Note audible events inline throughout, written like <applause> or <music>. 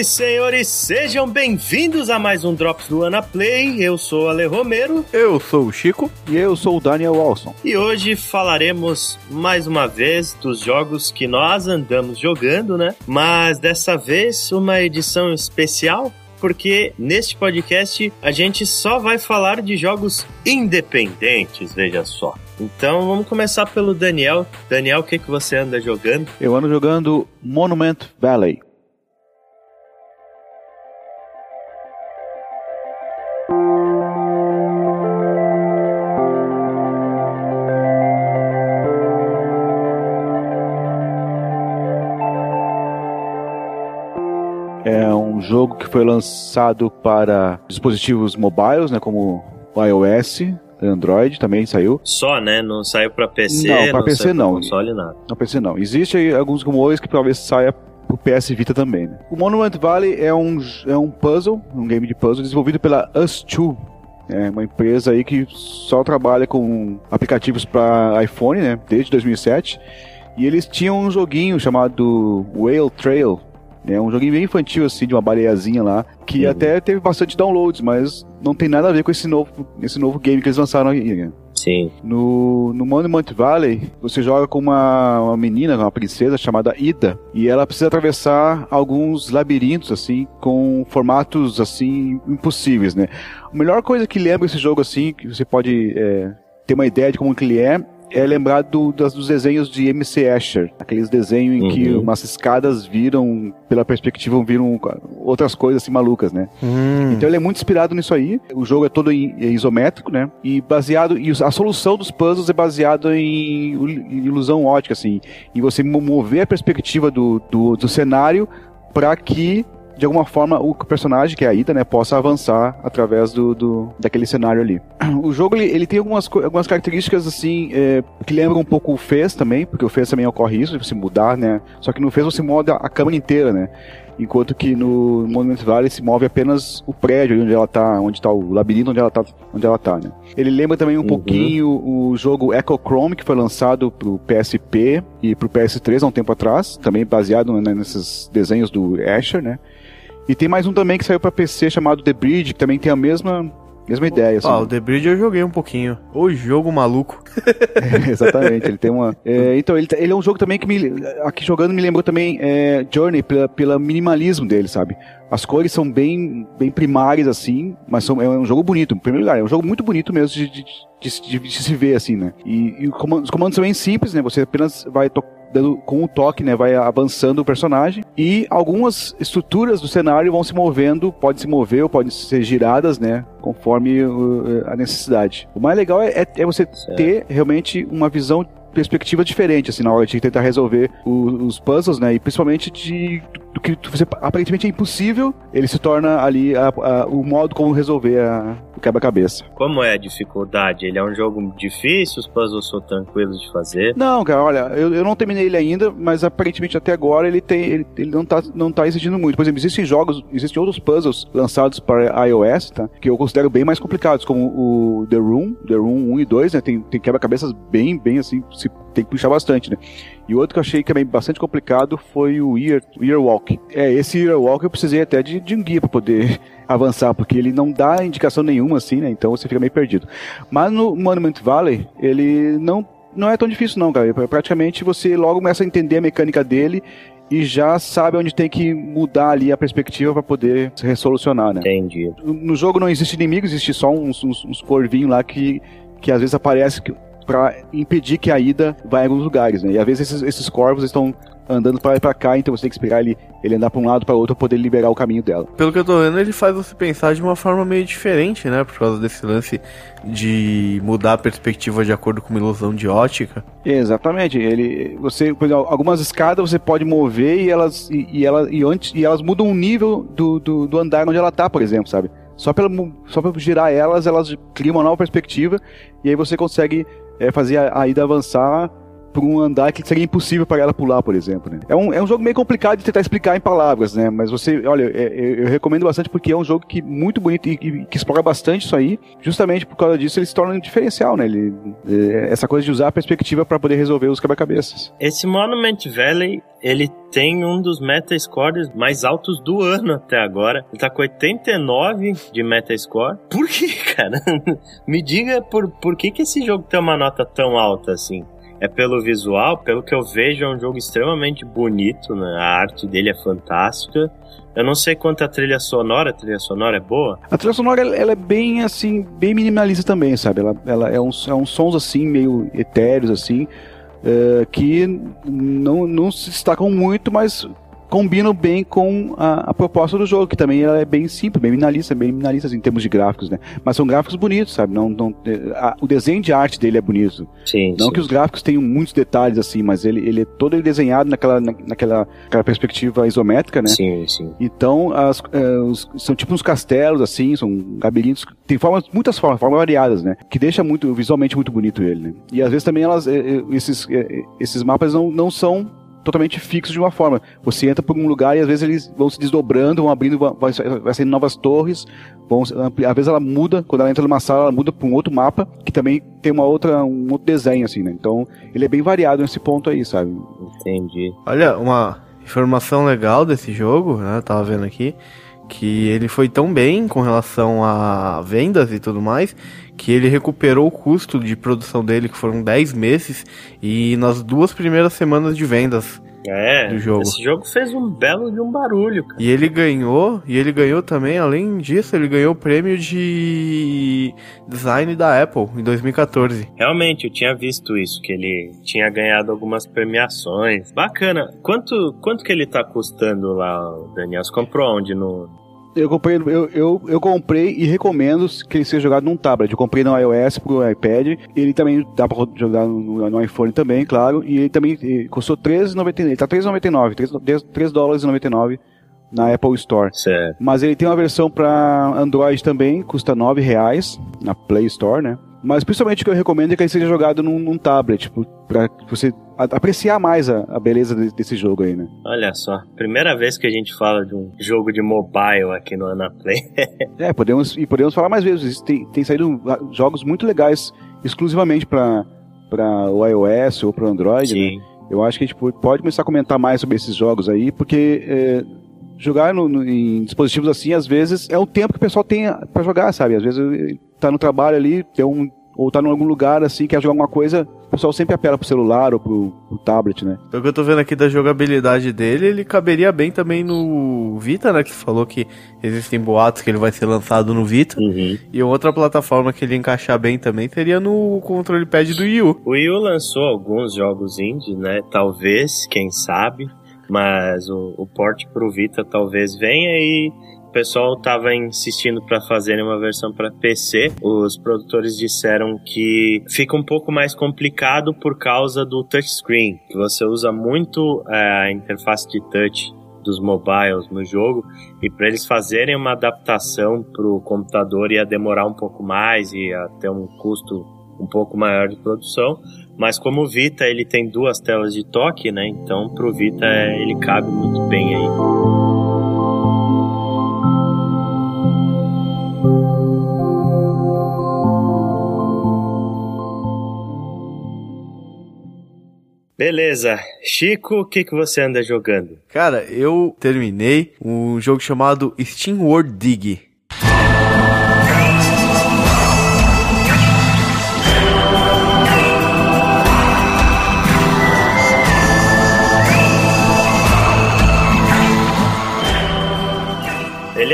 e senhores, sejam bem-vindos a mais um Drops do Ana Play. Eu sou o Ale Romero. Eu sou o Chico. E eu sou o Daniel Walson. E hoje falaremos mais uma vez dos jogos que nós andamos jogando, né? Mas dessa vez uma edição especial porque neste podcast a gente só vai falar de jogos independentes, veja só. Então vamos começar pelo Daniel. Daniel, o que, que você anda jogando? Eu ando jogando Monument Valley. Um jogo que foi lançado para dispositivos mobiles, né, como o iOS, Android também saiu. Só, né? Não saiu para PC, não, para PC não. console nada. Não PC não. Existe alguns rumores que talvez saia pro PS Vita também. Né? O Monument Valley é um é um puzzle, um game de puzzle desenvolvido pela Us2, é uma empresa aí que só trabalha com aplicativos para iPhone, né, desde 2007. E eles tinham um joguinho chamado Whale Trail, é um joguinho bem infantil, assim, de uma baleiazinha lá, que uhum. até teve bastante downloads, mas não tem nada a ver com esse novo, esse novo game que eles lançaram aí. Né? Sim. No, no Monument Valley, você joga com uma, uma menina, uma princesa chamada Ida, e ela precisa atravessar alguns labirintos, assim, com formatos, assim, impossíveis, né? A melhor coisa que lembra esse jogo, assim, que você pode é, ter uma ideia de como que ele é, é lembrar do, das, dos desenhos de M.C. Escher. Aqueles desenhos em uhum. que umas escadas viram, pela perspectiva, viram outras coisas assim malucas, né? Uhum. Então ele é muito inspirado nisso aí. O jogo é todo em, é isométrico, né? E baseado. E a solução dos puzzles é baseada em, em ilusão ótica, assim. Em você mover a perspectiva do, do, do cenário para que de alguma forma o personagem, que é a Ida, né, possa avançar através do, do daquele cenário ali. <clears throat> O jogo ele, ele tem algumas, algumas características assim é, que lembram um pouco o Fez também, porque o Fez também ocorre isso, de você mudar, né? Só que no Fez você muda a câmera inteira, né? enquanto que no Monument Valley se move apenas o prédio onde ela tá, onde está o labirinto onde ela tá, onde ela tá, né? Ele lembra também um uhum. pouquinho o jogo Echo Chrome que foi lançado pro PSP e pro PS3 há um tempo atrás, também baseado né, nesses desenhos do Asher, né? E tem mais um também que saiu para PC chamado The Bridge, que também tem a mesma mesma ideia. Assim. Ah, o The Bridge eu joguei um pouquinho. O jogo maluco. <laughs> <laughs> é, exatamente, ele tem uma. É, <laughs> então, ele, ele é um jogo também que me. Aqui jogando me lembrou também é, Journey, pela, pela minimalismo dele, sabe? As cores são bem, bem primárias, assim, mas são, é um jogo bonito. Em primeiro lugar, é um jogo muito bonito mesmo de, de, de, de, de se ver, assim, né? E, e os comandos são bem simples, né? Você apenas vai tocar dando com o toque, né, vai avançando o personagem e algumas estruturas do cenário vão se movendo, pode se mover ou podem ser giradas, né, conforme uh, a necessidade. O mais legal é, é, é você certo. ter realmente uma visão perspectiva diferente, assim, na hora de tentar resolver o, os puzzles, né? E principalmente de do que você, aparentemente é impossível, ele se torna ali a, a, o modo como resolver a, o quebra-cabeça. Como é a dificuldade? Ele é um jogo difícil, os puzzles são tranquilos de fazer? Não, cara, olha, eu, eu não terminei ele ainda, mas aparentemente até agora ele tem ele, ele não, tá, não tá exigindo muito. Por exemplo, existem jogos, existem outros puzzles lançados para iOS, tá? Que eu considero bem mais complicados, como o The Room, The Room 1 e 2, né? Tem, tem quebra-cabeças bem, bem assim, se, tem que puxar bastante, né? E outro que eu achei que é bastante complicado foi o Ear, Ear Walk. É, esse Ear Walk eu precisei até de, de um guia para poder <laughs> avançar, porque ele não dá indicação nenhuma assim, né? Então você fica meio perdido. Mas no Monument Valley, ele não não é tão difícil não, cara. Praticamente você logo começa a entender a mecânica dele e já sabe onde tem que mudar ali a perspectiva para poder se resolucionar, né? Entendi. No jogo não existe inimigo, existe só uns, uns, uns corvinhos lá que, que às vezes aparece para impedir que a ida vá em alguns lugares, né? E às vezes esses, esses corvos estão andando para para cá, então você tem que esperar ele, ele andar para um lado para outro para poder liberar o caminho dela. Pelo que eu tô vendo, ele faz você pensar de uma forma meio diferente, né? Por causa desse lance de mudar a perspectiva de acordo com uma ilusão de ótica. Exatamente. Ele, você, por exemplo, algumas escadas você pode mover e elas e, e, ela, e, antes, e elas mudam o nível do, do, do andar onde ela tá, por exemplo, sabe? Só pela, só pra girar elas, elas criam uma nova perspectiva e aí você consegue é, fazer a, a ida avançar por um andar que seria impossível para ela pular, por exemplo. Né? É, um, é um jogo meio complicado de tentar explicar em palavras, né? Mas você, olha, é, é, eu recomendo bastante porque é um jogo que muito bonito e, e, que explora bastante isso aí. Justamente por causa disso ele se torna um diferencial, né? Ele, é, essa coisa de usar a perspectiva para poder resolver os quebra-cabeças. Esse Monument Valley, ele tem um dos metascores mais altos do ano até agora. Ele tá com 89 de metascore. Por que, <laughs> cara? Me diga por, por que, que esse jogo tem uma nota tão alta assim? É pelo visual, pelo que eu vejo, é um jogo extremamente bonito, né? A arte dele é fantástica. Eu não sei quanto a trilha sonora, a trilha sonora é boa. A trilha sonora ela é bem assim, bem minimalista também, sabe? Ela, ela é, uns, é uns sons assim, meio etéreos, assim, uh, que não, não se destacam muito, mas combinam bem com a, a, proposta do jogo, que também ela é bem simples, bem minimalista, bem minimalista assim, em termos de gráficos, né? Mas são gráficos bonitos, sabe? Não, não, a, o desenho de arte dele é bonito. Sim, não sim. que os gráficos tenham muitos detalhes assim, mas ele, ele é todo ele desenhado naquela, na, naquela, naquela perspectiva isométrica, né? Sim, sim. Então, as, é, os, são tipo uns castelos, assim, são labirintos, tem formas, muitas formas, formas variadas, né? Que deixa muito, visualmente muito bonito ele, né? E às vezes também elas, é, esses, esses mapas não, não são totalmente fixos de uma forma. Você entra por um lugar e às vezes eles vão se desdobrando, vão abrindo, vai, vai saindo novas torres, vão, às vezes ela muda, quando ela entra numa sala, ela muda para um outro mapa, que também tem uma outra, um outro desenho, assim, né? Então, ele é bem variado nesse ponto aí, sabe? Entendi. Olha, uma informação legal desse jogo, né? Eu tava vendo aqui, que ele foi tão bem com relação a vendas e tudo mais, que ele recuperou o custo de produção dele, que foram 10 meses, e nas duas primeiras semanas de vendas é, do jogo. Esse jogo fez um belo de um barulho, cara. E ele ganhou, e ele ganhou também, além disso, ele ganhou o prêmio de design da Apple em 2014. Realmente, eu tinha visto isso, que ele tinha ganhado algumas premiações. Bacana. Quanto, quanto que ele tá custando lá, Daniel? Você comprou onde? No, eu comprei, eu, eu, eu, comprei e recomendo que ele seja jogado num tablet. Eu comprei no iOS pro iPad. Ele também dá pra jogar no, no iPhone também, claro. E ele também ele custou R$3,99. Ele tá R$3,99. 3, 3 dólares e 99 na Apple Store. Certo. Mas ele tem uma versão para Android também, custa R$ reais na Play Store, né? Mas principalmente o que eu recomendo é que ele seja jogado num, num tablet, para você apreciar mais a, a beleza de, desse jogo aí, né? Olha só, primeira vez que a gente fala de um jogo de mobile aqui no Anaplay. <laughs> é, podemos, e podemos falar mais vezes. Tem, tem saído jogos muito legais exclusivamente para o iOS ou para o Android, né? Sim. né? Eu acho que a gente pode começar a comentar mais sobre esses jogos aí, porque é, jogar no, no, em dispositivos assim, às vezes, é o tempo que o pessoal tem para jogar, sabe? Às vezes tá no trabalho ali, tem um, ou tá em algum lugar assim, quer jogar alguma coisa, o pessoal sempre apela pro celular ou pro, pro tablet, né? Pelo que eu tô vendo aqui da jogabilidade dele, ele caberia bem também no Vita, né? Que falou que existem boatos que ele vai ser lançado no Vita. Uhum. E outra plataforma que ele encaixar bem também seria no controle pad do Wii U. O Wii U lançou alguns jogos indie, né? Talvez, quem sabe mas o, o port pro Vita talvez venha e o pessoal estava insistindo para fazerem uma versão para PC. Os produtores disseram que fica um pouco mais complicado por causa do touchscreen, que você usa muito é, a interface de touch dos mobiles no jogo e para eles fazerem uma adaptação para o computador ia demorar um pouco mais e ia ter um custo um pouco maior de produção. Mas como o Vita ele tem duas telas de toque, né? Então pro Vita ele cabe muito bem aí. Beleza. Chico, o que, que você anda jogando? Cara, eu terminei um jogo chamado Steam World Dig.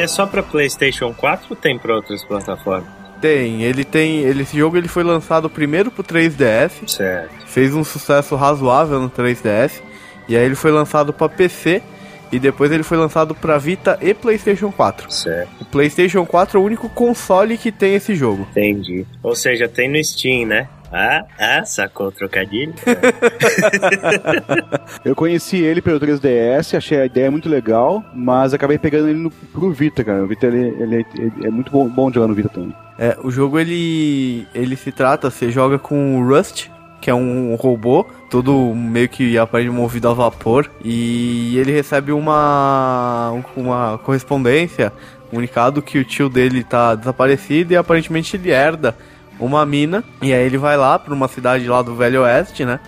É só para PlayStation 4 ou tem para outras plataformas? Tem, ele tem. Ele, esse jogo ele foi lançado primeiro pro 3DS. Certo. Fez um sucesso razoável no 3DS. E aí ele foi lançado para PC. E depois ele foi lançado para Vita e PlayStation 4. Certo. O PlayStation 4 é o único console que tem esse jogo. Entendi. Ou seja, tem no Steam, né? Ah, ah, sacou o trocadilho? <laughs> eu conheci ele pelo 3DS, achei a ideia muito legal, mas acabei pegando ele no, pro Vita, cara. O Vita ele, ele, ele é muito bom, bom jogar no Vita também. É, o jogo ele, ele se trata, você joga com o Rust, que é um robô todo meio que aparece movido a vapor e ele recebe uma uma correspondência, um comunicado que o tio dele tá desaparecido e aparentemente ele herda uma mina e aí ele vai lá para uma cidade lá do Velho Oeste, né?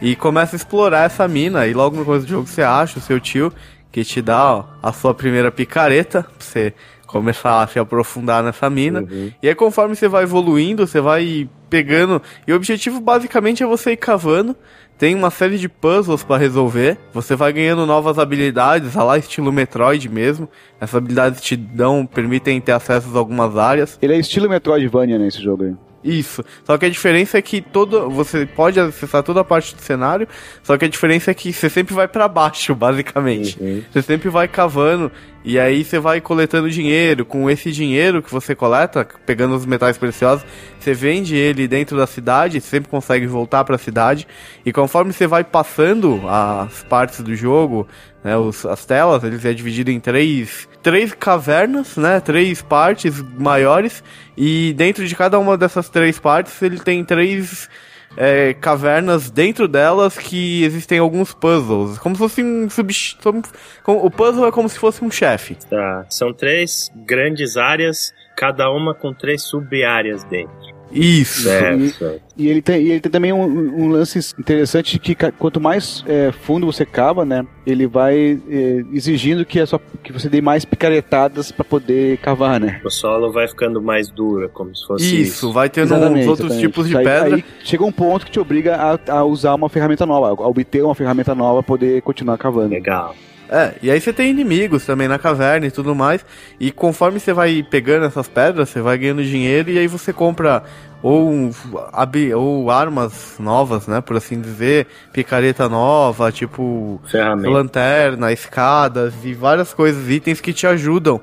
E começa a explorar essa mina e logo no começo do jogo você acha o seu tio que te dá ó, a sua primeira picareta pra você começar a se aprofundar nessa mina. Uhum. E aí conforme você vai evoluindo, você vai pegando. E o objetivo basicamente é você ir cavando. Tem uma série de puzzles para resolver. Você vai ganhando novas habilidades, lá estilo Metroid mesmo. Essas habilidades te dão, permitem ter acesso a algumas áreas. Ele é estilo Metroidvania nesse jogo aí. Isso. Só que a diferença é que todo você pode acessar toda a parte do cenário, só que a diferença é que você sempre vai para baixo, <laughs> basicamente. Uhum. Você sempre vai cavando e aí você vai coletando dinheiro. Com esse dinheiro que você coleta, pegando os metais preciosos, você vende ele dentro da cidade, sempre consegue voltar para a cidade. E conforme você vai passando as partes do jogo, né, os, as telas, eles é dividido em três, três cavernas, né, três partes maiores, e dentro de cada uma dessas três partes ele tem três é, cavernas dentro delas que existem alguns puzzles, como se fosse um sub... O puzzle é como se fosse um chefe. Tá, são três grandes áreas, cada uma com três sub-áreas dentro. Isso. Certo. E, e, ele tem, e ele tem também um, um lance interessante que quanto mais é, fundo você cava, né, ele vai é, exigindo que, a sua, que você dê mais picaretadas para poder cavar, né? O solo vai ficando mais duro, como se fosse isso. Isso, vai tendo uns outros exatamente. tipos de aí, pedra. Aí chega um ponto que te obriga a, a usar uma ferramenta nova, a obter uma ferramenta nova para poder continuar cavando. Legal. É, e aí você tem inimigos também na caverna e tudo mais. E conforme você vai pegando essas pedras, você vai ganhando dinheiro e aí você compra ou, ou armas novas, né? Por assim dizer, picareta nova, tipo lanterna, escadas e várias coisas, itens que te ajudam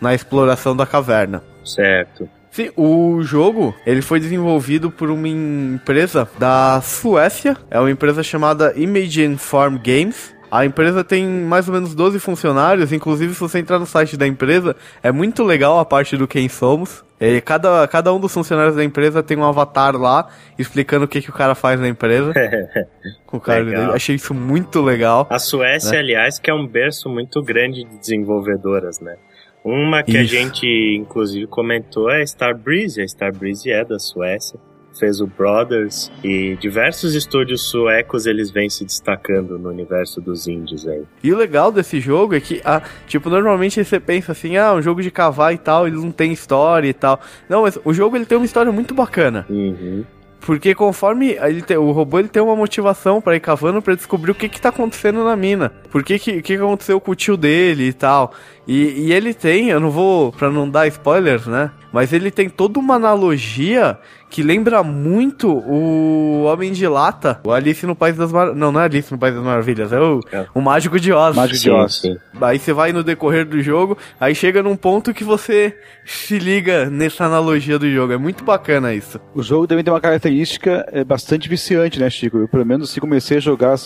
na exploração da caverna. Certo. Sim, o jogo ele foi desenvolvido por uma empresa da Suécia, é uma empresa chamada Imagine Farm Games. A empresa tem mais ou menos 12 funcionários, inclusive se você entrar no site da empresa, é muito legal a parte do quem somos. E cada, cada um dos funcionários da empresa tem um avatar lá explicando o que, que o cara faz na empresa. <laughs> com o cara dele. Achei isso muito legal. A Suécia, né? aliás, que é um berço muito grande de desenvolvedoras, né? Uma que isso. a gente, inclusive, comentou é a Starbreeze. A Starbreeze é da Suécia fez o Brothers e diversos estúdios suecos eles vêm se destacando no universo dos indies aí. E o legal desse jogo é que, ah, tipo, normalmente você pensa assim, ah, um jogo de cavar e tal, ele não tem história e tal. Não, mas o jogo ele tem uma história muito bacana. Uhum. Porque conforme ele tem, o robô ele tem uma motivação para ir cavando para descobrir o que que tá acontecendo na mina. Por que que, que aconteceu com o tio dele e tal. E, e ele tem, eu não vou, pra não dar spoilers, né? Mas ele tem toda uma analogia que lembra muito o Homem de Lata, o Alice no País das Maravilhas. Não, não é Alice no País das Maravilhas, é o, é. o Mágico de Oz. Mágico de Oz. Sim. Aí você vai no decorrer do jogo, aí chega num ponto que você se liga nessa analogia do jogo. É muito bacana isso. O jogo também tem uma característica é, bastante viciante, né, Chico? Eu, pelo menos, se comecei a jogar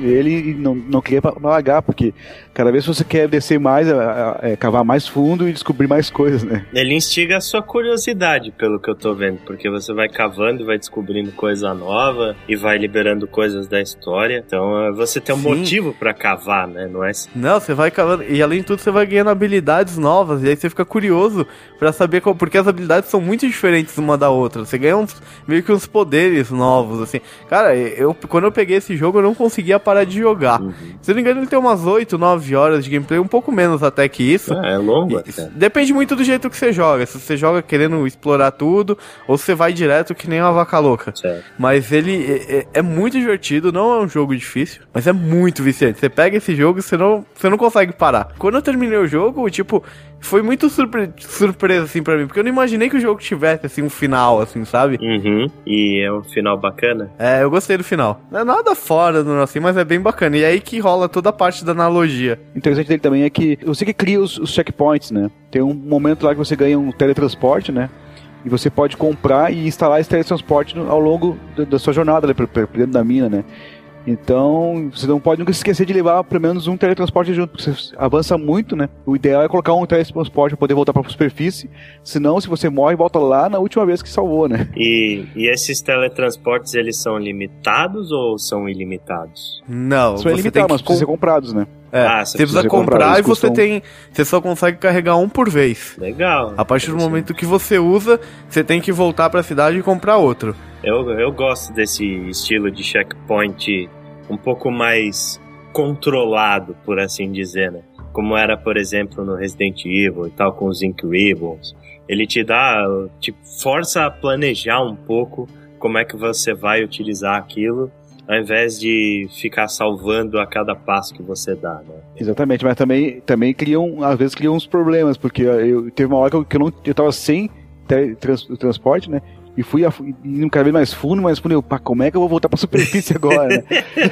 ele e não, não queria largar, porque cada vez que você quer descer mais, é, é, cavar mais fundo e descobrir mais coisas, né? Ele instiga a sua curiosidade, pelo que eu tô vendo, porque você você vai cavando e vai descobrindo coisa nova e vai liberando coisas da história. Então eh, você tem um Sim. motivo para cavar, né? Não é? Não, você vai cavando e além de tudo você vai ganhando habilidades novas e aí você fica curioso para saber qual, porque as habilidades são muito diferentes uma da outra. Você ganha uns, meio que uns poderes novos assim. Cara, eu quando eu peguei esse jogo eu não conseguia parar de jogar. Uhum. Se não me engano ele tem umas 8, 9 horas de gameplay, um pouco menos até que isso. É, é longo. E, depende muito do jeito que você joga. Se você joga querendo explorar tudo ou se você vai direto que nem uma vaca louca. Certo. Mas ele é, é, é, muito divertido, não é um jogo difícil, mas é muito viciante. Você pega esse jogo e você não, você não consegue parar. Quando eu terminei o jogo, tipo, foi muito surpre surpresa, assim, pra mim, porque eu não imaginei que o jogo tivesse, assim, um final, assim, sabe? Uhum. E é um final bacana? É, eu gostei do final. Não é nada fora do assim, mas é bem bacana. E é aí que rola toda a parte da analogia. O interessante dele também é que você que cria os, os checkpoints, né? Tem um momento lá que você ganha um teletransporte, né? E você pode comprar e instalar esse teletransporte ao longo da, sua jornada ali dentro da mina, né? Então, você não pode nunca esquecer de levar pelo menos um teletransporte junto, porque você avança muito, né? O ideal é colocar um teletransporte para poder voltar para a superfície, senão se você morre, volta lá na última vez que salvou, né? E, e esses teletransportes, eles são limitados ou são ilimitados? Não, São ilimitados, mas precisam ser comprados, né? É, Ah, você você precisa precisa comprar comprar, e você custam- tem. Você só consegue carregar um por vez. Legal. A partir do momento que você usa, você tem que voltar pra cidade e comprar outro. Eu, eu gosto desse estilo de checkpoint um pouco mais controlado, por assim dizer, né? Como era, por exemplo, no Resident Evil e tal, com os Ribbons. Ele te dá, te força a planejar um pouco como é que você vai utilizar aquilo, ao invés de ficar salvando a cada passo que você dá, né? Exatamente, mas também, também criam, às vezes criam uns problemas, porque eu teve uma hora que eu, que eu não eu tava sem trans- transporte, né? E fui a- indo cada vez mais fundo, mais fundo, eu, pá, como é que eu vou voltar pra <laughs> superfície agora, né?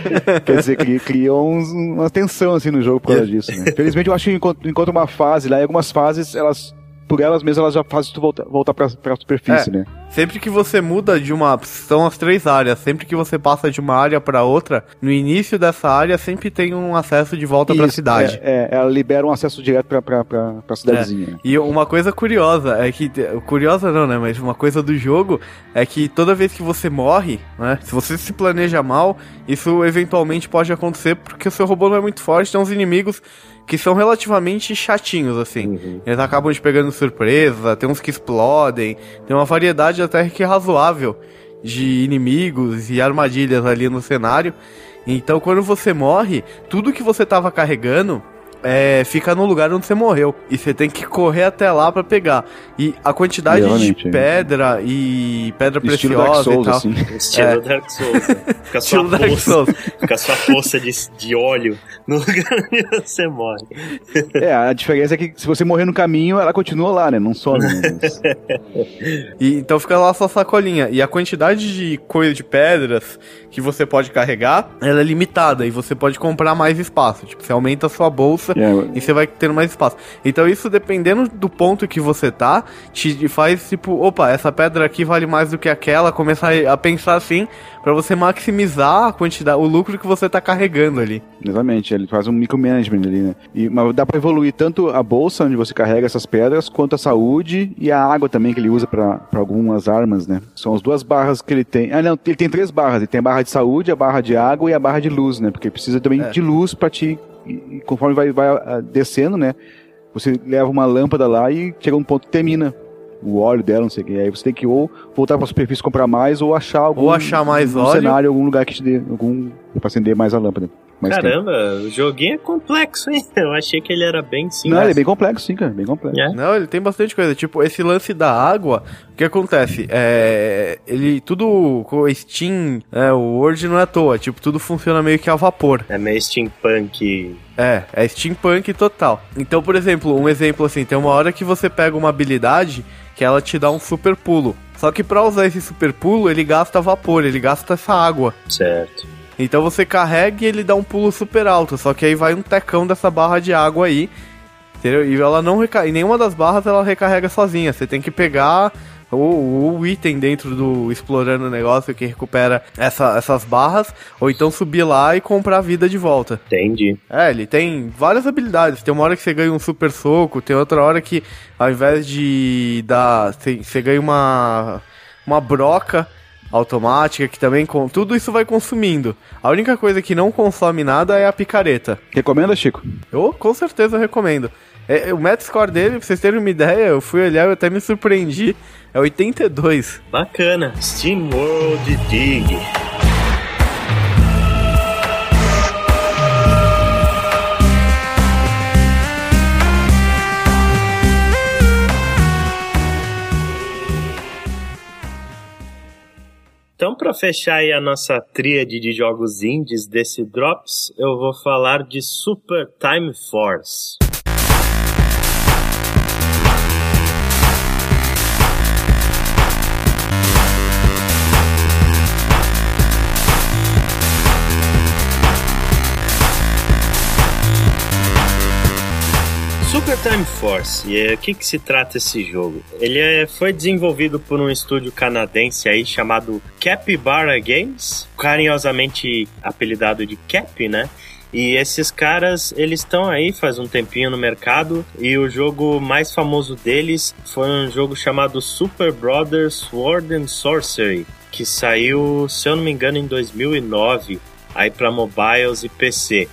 <laughs> Quer dizer, cria, cria uns- uma tensão assim no jogo por causa disso, né? Felizmente eu acho que enquanto, enquanto uma fase lá, e algumas fases, elas, por elas mesmas, elas já fazem tu voltar, voltar pra, pra superfície, É. né? Sempre que você muda de uma. São as três áreas. Sempre que você passa de uma área pra outra, no início dessa área sempre tem um acesso de volta pra Isso, cidade. É, é, ela libera um acesso direto pra, pra, pra, pra cidadezinha. né? E uma coisa curiosa é que. Curiosa não, né? Mas uma coisa do jogo é que toda vez que você morre, né? Se você se planeja mal, isso eventualmente pode acontecer porque o seu robô não é muito forte, tem uns inimigos que são relativamente chatinhos, assim. Uhum. Eles acabam te pegando surpresa, tem uns que explodem, tem uma variedade até que razoável de inimigos e armadilhas ali no cenário. Então quando você morre, tudo que você tava carregando é, fica no lugar onde você morreu. E você tem que correr até lá pra pegar. E a quantidade Realmente, de é. pedra e pedra Estilo Dark preciosa Souls, e tal. assim. <laughs> Estilo É. Dark Souls, né? <laughs> Fica a sua Estilo Dark poça, Souls. fica a sua poça de, de óleo no <laughs> lugar onde você morre. É, a diferença é que se você morrer no caminho, ela continua lá, né? Não some. Né? Mas- E, então fica lá a sua sacolinha. E a quantidade de coisa de pedras que você pode carregar, ela é limitada. E você pode comprar mais espaço. Tipo, você aumenta a sua bolsa É, e você vai tendo mais espaço. Então isso, dependendo do ponto que você tá, te faz tipo, opa, essa pedra aqui vale mais do que aquela. Começar a pensar assim, pra você maximizar a quantidade, o lucro que você tá carregando ali. Exatamente, ele faz um micromanagement ali, né? E, mas dá pra evoluir tanto a bolsa onde você carrega essas pedras, quanto a saúde e a água também que ele usa pra algumas armas, né? São as duas barras que ele tem. Ah, não, ele tem três barras. Ele tem a barra de saúde, a barra de água e a barra de luz, né? Porque precisa também de luz pra te. E- e conforme vai, vai ah, descendo, né? Você leva uma lâmpada lá e chega um ponto que termina o óleo dela, não sei o que. Aí você tem que ou voltar pra superfície comprar mais, ou achar algum. Ou achar mais um óleo. cenário, algum lugar que te dê algum. pra acender mais a lâmpada. Mais tempo. Caramba, o joguinho é complexo, hein? <laughs> Eu achei que ele era bem simples. Não, ele é bem complexo, sim, cara. Bem complexo. É. Não, ele tem bastante coisa. Tipo, esse lance da água, o que acontece? É. Ele. Tudo com o Steam, é, o Word não é à toa. Tipo, tudo funciona meio que a vapor. É meio steampunk. É, é steampunk total. Então, por exemplo, um exemplo assim, tem uma hora que você pega uma habilidade que ela te dá um super pulo. Só que pra usar esse super pulo, ele gasta vapor, ele gasta essa água. Certo. Então você carrega e ele dá um pulo super alto. Só que aí vai um tecão dessa barra de água aí. Entendeu? E ela não recarrega. Nenhuma das barras ela recarrega sozinha. Você tem que pegar o, o item dentro do explorando o negócio que recupera essa- essas barras. Ou então subir lá e comprar a vida de volta. Entendi. É, ele tem várias habilidades. Tem uma hora que você ganha um super soco, tem outra hora que ao invés de dar. Você ganha uma. uma broca automática que também com tudo isso vai consumindo. A única coisa que não consome nada é a picareta. Recomenda, Chico? Eu com certeza recomendo. É, o Metascore dele, pra vocês terem uma ideia, eu fui olhar e até me surpreendi. É 82. Bacana. Steam World Dig. Para fechar aí a nossa tríade de jogos indies desse Drops, eu vou falar de Super Time Force. Super Time Force, e o que, que se trata esse jogo? Ele é, foi desenvolvido por um estúdio canadense aí chamado Capybara Games, carinhosamente apelidado de Cap, né? E esses caras, eles estão aí faz um tempinho no mercado e o jogo mais famoso deles foi um jogo chamado Super Brothers Sword and Sorcery, que saiu, se eu não me engano, em 2009, aí para mobiles e PC.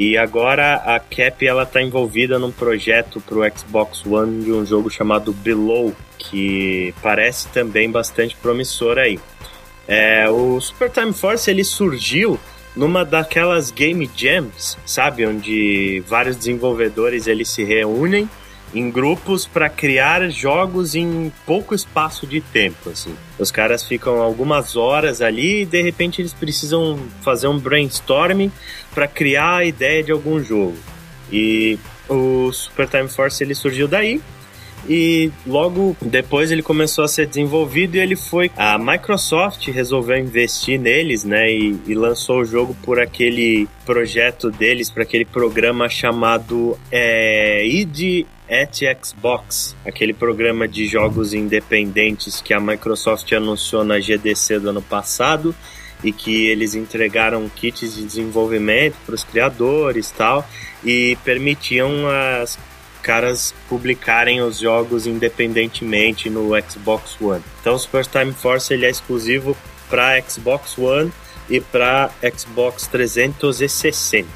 E agora a Cap ela tá envolvida num projeto para o Xbox One de um jogo chamado Below, que parece também bastante promissor aí. É, o Super Time Force ele surgiu numa daquelas game jams, sabe, onde vários desenvolvedores eles se reúnem em grupos para criar jogos em pouco espaço de tempo, assim. Os caras ficam algumas horas ali e de repente eles precisam fazer um brainstorming para criar a ideia de algum jogo. E o Super Time Force ele surgiu daí e logo depois ele começou a ser desenvolvido e ele foi a Microsoft resolveu investir neles, né, e, e lançou o jogo por aquele projeto deles para aquele programa chamado é, id at Xbox, aquele programa de jogos independentes que a Microsoft anunciou na GDC do ano passado e que eles entregaram kits de desenvolvimento para os criadores tal e permitiam as caras publicarem os jogos independentemente no Xbox One. Então, o Super Time Force ele é exclusivo para Xbox One e para Xbox 360.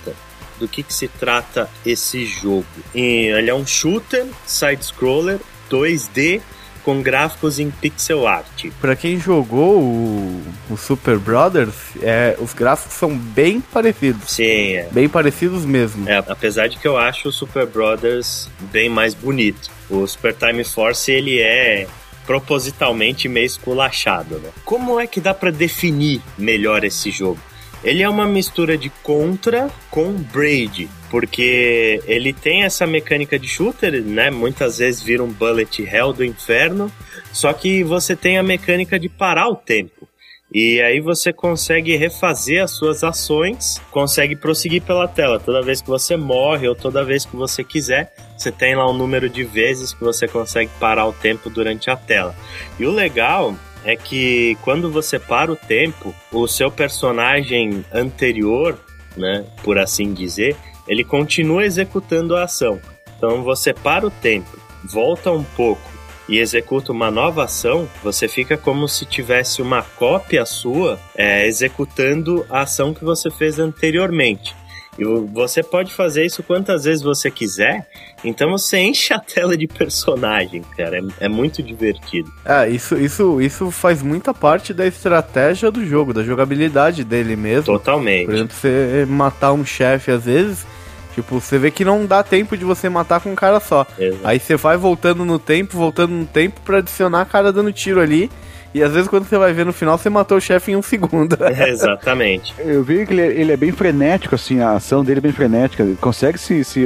Do que, que se trata esse jogo? Ele é um shooter, side-scroller, 2D, com gráficos em pixel art. Para quem jogou o, o, Super Brothers, é, os gráficos são bem parecidos. Sim, é. Bem parecidos mesmo. É, apesar de que eu acho o Super Brothers bem mais bonito. O Super Time Force, ele é propositalmente meio esculachado, né? Como é que dá para definir melhor esse jogo? Ele é uma mistura de Contra com Braid, porque ele tem essa mecânica de shooter, né? Muitas vezes vira um bullet hell do inferno, só que você tem a mecânica de parar o tempo. E aí você consegue refazer as suas ações, consegue prosseguir pela tela. Toda vez que você morre ou toda vez que você quiser, você tem lá um número de vezes que você consegue parar o tempo durante a tela. E o legal é que quando você para o tempo, o seu personagem anterior, né, por assim dizer, ele continua executando a ação. Então você para o tempo, volta um pouco e executa uma nova ação, você fica como se tivesse uma cópia sua é, executando a ação que você fez anteriormente. E você pode fazer isso quantas vezes você quiser. Então você enche a tela de personagem, cara. É, é, muito divertido. Ah, isso, isso, isso faz muita parte da estratégia do jogo, da jogabilidade dele mesmo. Totalmente. Por exemplo, você matar um chefe às vezes. Tipo, você vê que não dá tempo de você matar com um cara só. Exato. Aí você vai voltando no tempo, voltando no tempo para adicionar cara dando tiro ali. E às vezes quando você vai ver no final, você matou o chefe em um segundo. <laughs> É, exatamente. Eu vi que ele é, ele é, bem frenético, assim, a ação dele é bem frenética. Ele consegue se, se,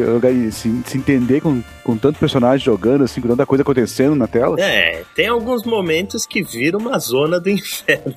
se, se entender com, com tanto personagem jogando, assim, com tanta coisa acontecendo na tela. É, tem alguns momentos que vira uma zona do <laughs> inferno.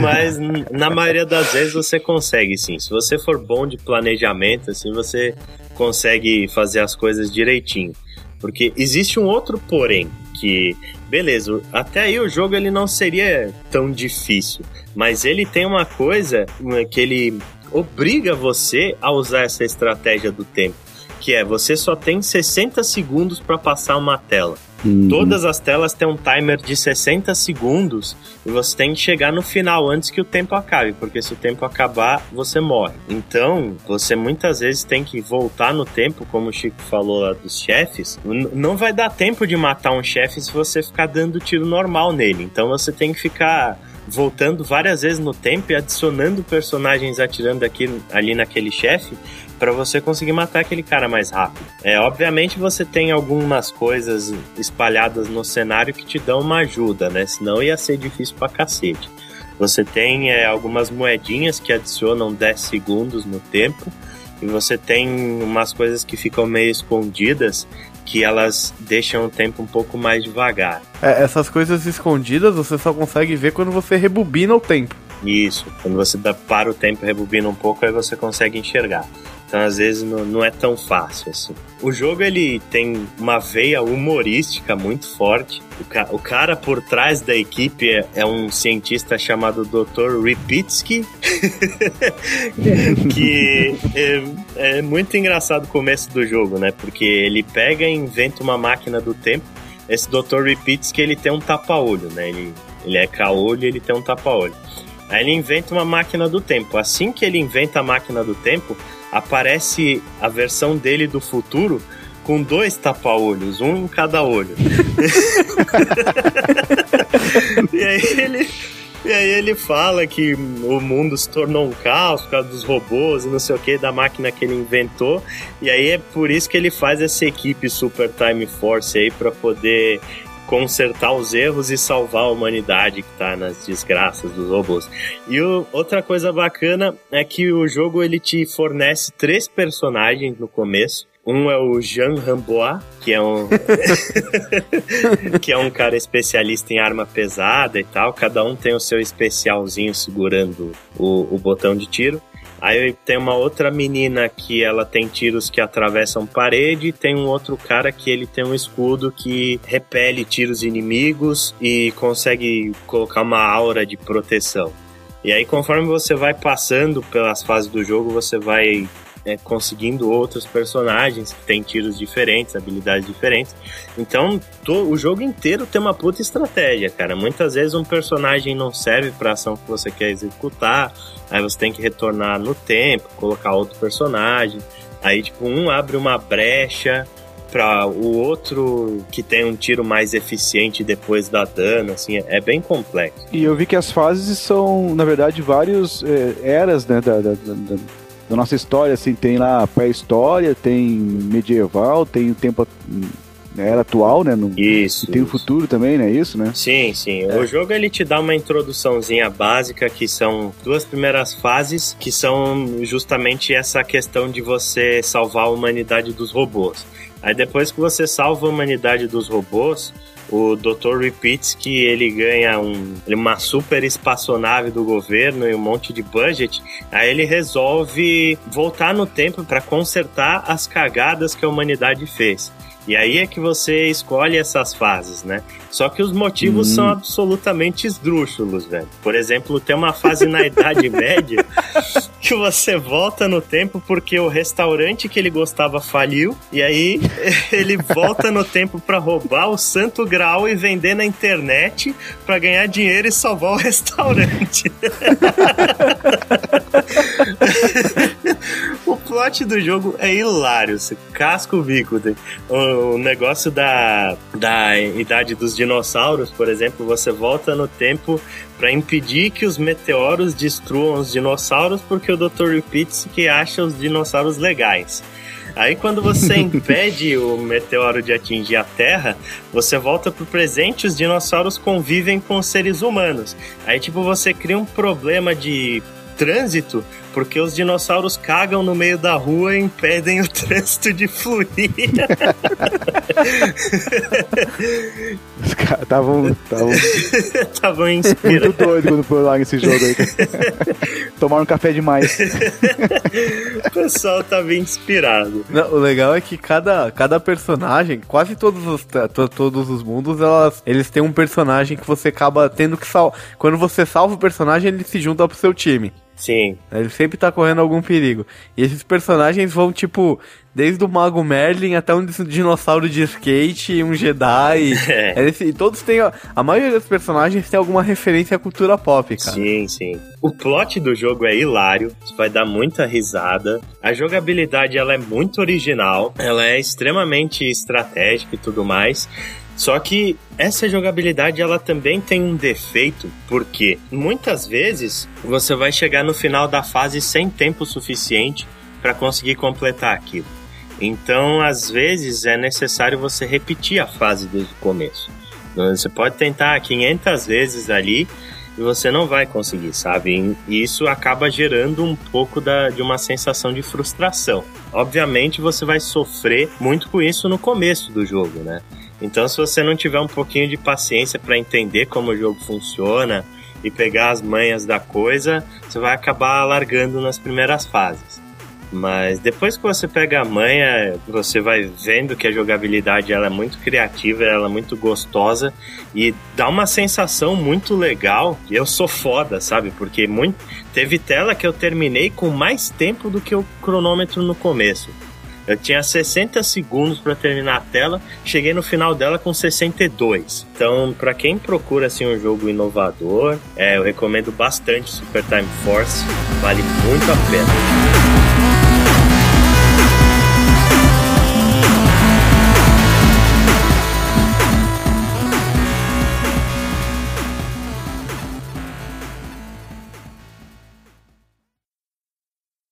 Mas na maioria das vezes você consegue, sim. Se você for bom de planejamento, assim, você consegue fazer as coisas direitinho. Porque existe um outro porém, que beleza, até aí o jogo ele não seria tão difícil, mas ele tem uma coisa que ele obriga você a usar essa estratégia do tempo, que é você só tem 60 segundos para passar uma tela. Uhum. Todas as telas têm um timer de 60 segundos e você tem que chegar no final antes que o tempo acabe, porque se o tempo acabar, você morre. Então, você muitas vezes tem que voltar no tempo, como o Chico falou lá dos chefes. Não vai dar tempo de matar um chefe se você ficar dando tiro normal nele. Então, você tem que ficar voltando várias vezes no tempo e adicionando personagens atirando aqui, ali naquele chefe para você conseguir matar aquele cara mais rápido. É, obviamente você tem algumas coisas espalhadas no cenário que te dão uma ajuda, né? Senão ia ser difícil pra cacete. Você tem é, algumas moedinhas que adicionam 10 segundos no tempo e você tem umas coisas que ficam meio escondidas que elas deixam o tempo um pouco mais devagar. É, essas coisas escondidas você só consegue ver quando você rebobina o tempo. Isso, quando você dá para o tempo e rebobina um pouco, aí você consegue enxergar. Então às vezes não, não é tão fácil assim. O jogo ele tem uma veia humorística muito forte. O, ca o cara por trás da equipe é, é um cientista chamado Dr. Ripitsky, <laughs> que é, é muito engraçado o começo do jogo, né? Porque ele pega e inventa uma máquina do tempo. Esse Dr. Ripitsky ele tem um tapa-olho, né? Ele, ele é caolho ele tem um tapa-olho. Aí ele inventa uma máquina do tempo. Assim que ele inventa a máquina do tempo, aparece a versão dele do futuro com dois tapa-olhos, um em cada olho. <laughs> e aí ele. E aí ele fala que o mundo se tornou um caos por causa dos robôs e não sei o que, da máquina que ele inventou. E aí é por isso que ele faz essa equipe Super Time Force aí para poder consertar os erros e salvar a humanidade que tá nas desgraças dos robôs. E o, outra coisa bacana é que o jogo ele te fornece três personagens no começo. Um é o Jean Rambois, que é um <laughs> <laughs> que é um cara especialista em arma pesada e tal. Cada um tem o seu especialzinho segurando o, o botão de tiro. Aí tem uma outra menina que ela tem tiros que atravessam parede, tem um outro cara que ele tem um escudo que repele tiros inimigos e consegue colocar uma aura de proteção. E aí, conforme você vai passando pelas fases do jogo, você vai é, conseguindo outros personagens que têm tiros diferentes, habilidades diferentes. Então, to, o jogo inteiro tem uma puta estratégia, cara. Muitas vezes um personagem não serve para ação que você quer executar, aí você tem que retornar no tempo, colocar outro personagem. Aí, tipo, um abre uma brecha para o outro que tem um tiro mais eficiente depois da dano, assim, é bem complexo. E eu vi que as fases são, na verdade, vários é, eras, né, da, da, da, da nossa história, assim, tem lá pré-história, tem medieval, tem o tempo né, era atual, né? No, isso. E tem isso. o futuro também, né? Isso, né? Sim, sim. É. O jogo ele te dá uma introduçãozinha básica que são duas primeiras fases que são justamente essa questão de você salvar a humanidade dos robôs. Aí depois que você salva a humanidade dos robôs, o Dr. Repeats que ele ganha um, uma super espaçonave do governo e um monte de budget, aí ele resolve voltar no tempo para consertar as cagadas que a humanidade fez. E aí é que você escolhe essas fases, né? Só que os motivos hum. são absolutamente esdrúxulos, velho. Por exemplo, tem uma fase na Idade <laughs> Média que você volta no tempo porque o restaurante que ele gostava faliu e aí <laughs> ele volta no tempo para roubar o Santo Grau e vender na internet para ganhar dinheiro e salvar o restaurante. <laughs> o plot do jogo é hilário, você casca o bico. O negócio da, da idade dos dinossauros, por exemplo, você volta no tempo para impedir que os meteoros destruam os dinossauros, porque o Dr. Repeats que acha os dinossauros legais. Aí quando você <laughs> impede o meteoro de atingir a Terra, você volta pro presente e os dinossauros convivem com os seres humanos. Aí tipo você cria um problema de trânsito porque os dinossauros cagam no meio da rua e impedem o <laughs> trânsito de fluir. Os caras estavam. Estavam <laughs> inspirados. Muito doido quando foram lá nesse jogo aí. Tomaram café demais. <laughs> o pessoal tava inspirado. Não, o legal é que cada, cada personagem, quase todos os, todos os mundos, elas, eles têm um personagem que você acaba tendo que salvar. Quando você salva o personagem, ele se junta pro seu time. Sim. Ele sempre tá correndo algum perigo. E esses personagens vão, tipo, desde o Mago Merlin até um dinossauro de skate, um Jedi. <laughs> É. e todos têm. A maioria dos personagens tem alguma referência à cultura pop, cara. Sim, sim. O plot do jogo é hilário, vai dar muita risada. A jogabilidade ela é muito original, ela é extremamente estratégica e tudo mais. Só que essa jogabilidade ela também tem um defeito, porque muitas vezes você vai chegar no final da fase sem tempo suficiente para conseguir completar aquilo. Então, às vezes é necessário você repetir a fase desde o começo. Você pode tentar 500 vezes ali e você não vai conseguir, sabe? E isso acaba gerando um pouco da, de uma sensação de frustração. Obviamente, você vai sofrer muito com isso no começo do jogo, né? Então, se você não tiver um pouquinho de paciência para entender como o jogo funciona e pegar as manhas da coisa, você vai acabar largando nas primeiras fases. Mas depois que você pega a manha, você vai vendo que a jogabilidade ela é muito criativa, ela é muito gostosa e dá uma sensação muito legal. Eu sou foda, sabe? Porque muito... teve tela que eu terminei com mais tempo do que o cronômetro no começo. Eu tinha 60 segundos para terminar a tela, cheguei no final dela com 62. Então, para quem procura assim um jogo inovador, é, eu recomendo bastante Super Time Force, vale muito a pena.